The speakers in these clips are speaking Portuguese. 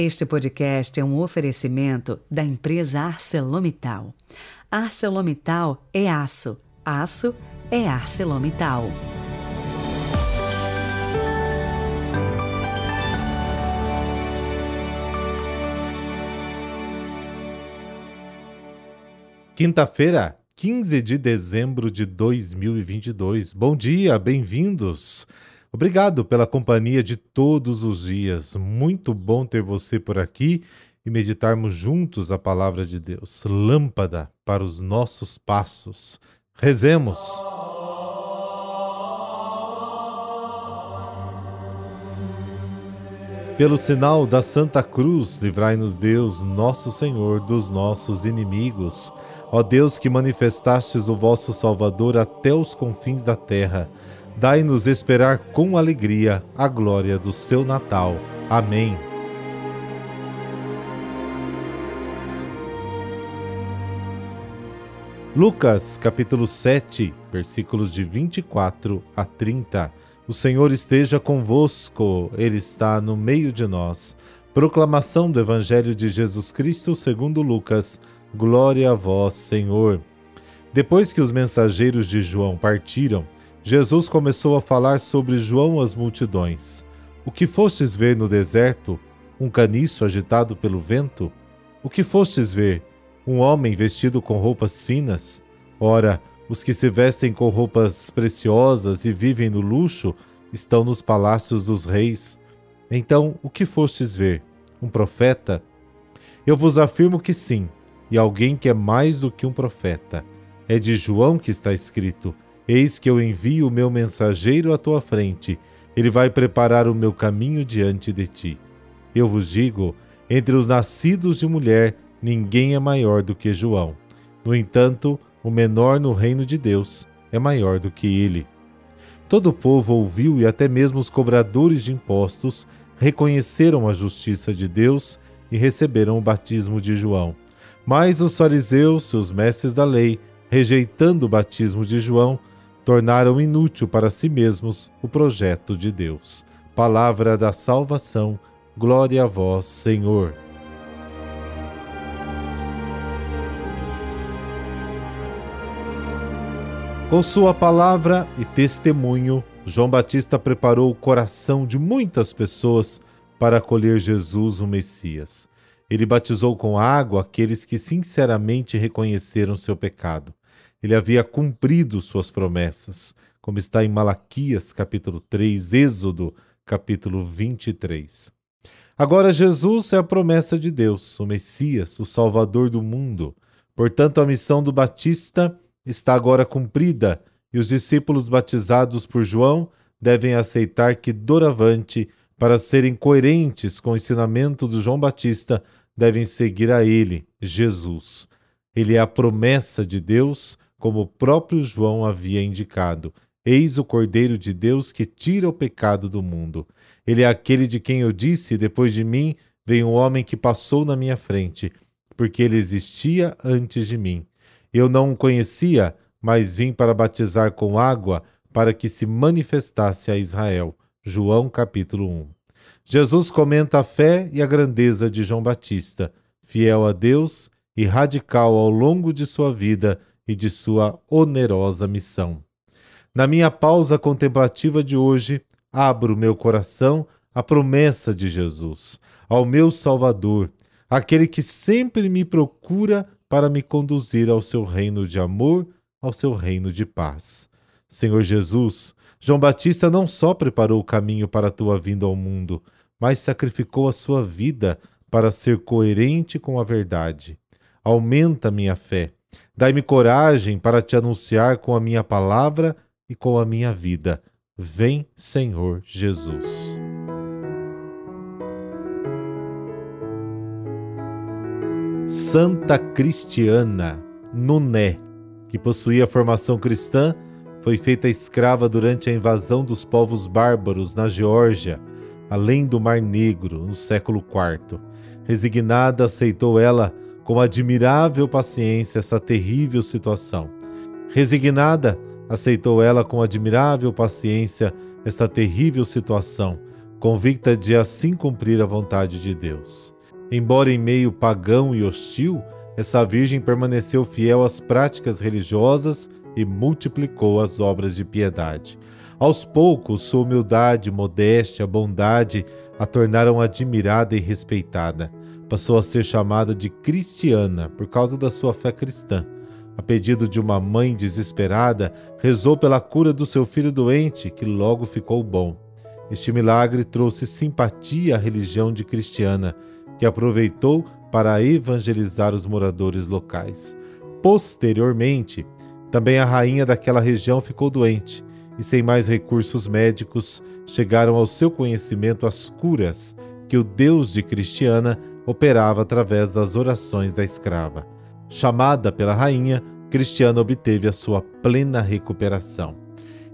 Este podcast é um oferecimento da empresa ArcelorMittal. ArcelorMittal é aço, aço é ArcelorMittal. Quinta-feira, 15 de dezembro de 2022. Bom dia, bem-vindos. Obrigado pela companhia de todos os dias. Muito bom ter você por aqui e meditarmos juntos a palavra de Deus. Lâmpada para os nossos passos. Rezemos. Pelo sinal da Santa Cruz, livrai-nos Deus, nosso Senhor, dos nossos inimigos. Ó Deus que manifestastes o vosso Salvador até os confins da terra, dai-nos esperar com alegria a glória do seu Natal. Amém. Lucas capítulo 7, versículos de 24 a 30. O Senhor esteja convosco, Ele está no meio de nós. Proclamação do Evangelho de Jesus Cristo segundo Lucas. Glória a vós, Senhor. Depois que os mensageiros de João partiram, Jesus começou a falar sobre João às multidões. O que fostes ver no deserto? Um caniço agitado pelo vento? O que fostes ver? Um homem vestido com roupas finas? Ora, os que se vestem com roupas preciosas e vivem no luxo estão nos palácios dos reis. Então, o que fostes ver? Um profeta? Eu vos afirmo que sim, e alguém que é mais do que um profeta. É de João que está escrito Eis que eu envio o meu mensageiro à tua frente, ele vai preparar o meu caminho diante de ti. Eu vos digo: entre os nascidos de mulher, ninguém é maior do que João. No entanto, o menor no reino de Deus é maior do que ele. Todo o povo ouviu e até mesmo os cobradores de impostos reconheceram a justiça de Deus e receberam o batismo de João. Mas os fariseus, seus mestres da lei, rejeitando o batismo de João, tornaram inútil para si mesmos o projeto de Deus. Palavra da salvação, glória a vós, Senhor. Com sua palavra e testemunho, João Batista preparou o coração de muitas pessoas para acolher Jesus, o Messias. Ele batizou com água aqueles que sinceramente reconheceram seu pecado ele havia cumprido suas promessas, como está em Malaquias capítulo 3, Êxodo capítulo 23. Agora Jesus é a promessa de Deus, o Messias, o Salvador do mundo. Portanto, a missão do Batista está agora cumprida e os discípulos batizados por João devem aceitar que, doravante, para serem coerentes com o ensinamento do João Batista, devem seguir a ele, Jesus. Ele é a promessa de Deus como o próprio João havia indicado. Eis o Cordeiro de Deus que tira o pecado do mundo. Ele é aquele de quem eu disse: depois de mim vem um homem que passou na minha frente, porque ele existia antes de mim. Eu não o conhecia, mas vim para batizar com água para que se manifestasse a Israel. João capítulo 1. Jesus comenta a fé e a grandeza de João Batista, fiel a Deus e radical ao longo de sua vida e de sua onerosa missão. Na minha pausa contemplativa de hoje, abro meu coração à promessa de Jesus, ao meu Salvador, aquele que sempre me procura para me conduzir ao seu reino de amor, ao seu reino de paz. Senhor Jesus, João Batista não só preparou o caminho para a tua vinda ao mundo, mas sacrificou a sua vida para ser coerente com a verdade. Aumenta minha fé Dai-me coragem para te anunciar com a minha palavra e com a minha vida. Vem, Senhor Jesus. Santa Cristiana Nuné, que possuía formação cristã, foi feita escrava durante a invasão dos povos bárbaros na Geórgia, além do Mar Negro, no século IV. Resignada, aceitou ela com admirável paciência essa terrível situação. Resignada, aceitou ela com admirável paciência esta terrível situação, convicta de assim cumprir a vontade de Deus. Embora em meio pagão e hostil, essa virgem permaneceu fiel às práticas religiosas e multiplicou as obras de piedade. Aos poucos, sua humildade, modéstia, bondade a tornaram admirada e respeitada. Passou a ser chamada de cristiana por causa da sua fé cristã. A pedido de uma mãe desesperada, rezou pela cura do seu filho doente, que logo ficou bom. Este milagre trouxe simpatia à religião de cristiana, que aproveitou para evangelizar os moradores locais. Posteriormente, também a rainha daquela região ficou doente e, sem mais recursos médicos, chegaram ao seu conhecimento as curas que o Deus de Cristiana operava através das orações da escrava. Chamada pela rainha, Cristiana obteve a sua plena recuperação.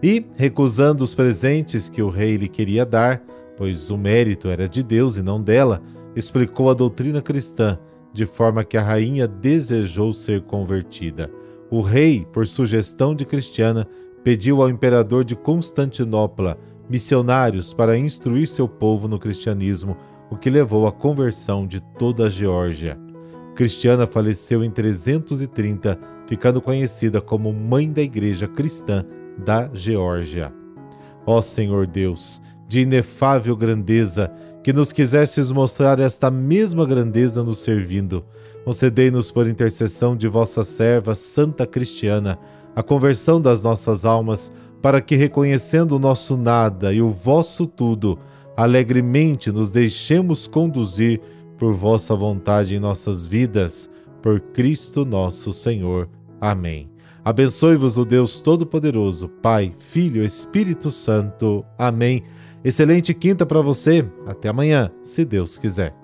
E, recusando os presentes que o rei lhe queria dar, pois o mérito era de Deus e não dela, explicou a doutrina cristã, de forma que a rainha desejou ser convertida. O rei, por sugestão de Cristiana, pediu ao imperador de Constantinopla missionários para instruir seu povo no cristianismo, o que levou à conversão de toda a Geórgia. Cristiana faleceu em 330, ficando conhecida como Mãe da Igreja Cristã da Geórgia. Ó Senhor Deus, de inefável grandeza, que nos quisestes mostrar esta mesma grandeza nos servindo, concedei-nos por intercessão de vossa serva Santa Cristiana a conversão das nossas almas, para que, reconhecendo o nosso nada e o vosso tudo, alegremente nos deixemos conduzir por vossa vontade em nossas vidas, por Cristo nosso Senhor. Amém. Abençoe-vos o Deus Todo-Poderoso, Pai, Filho Espírito Santo. Amém. Excelente quinta para você. Até amanhã, se Deus quiser.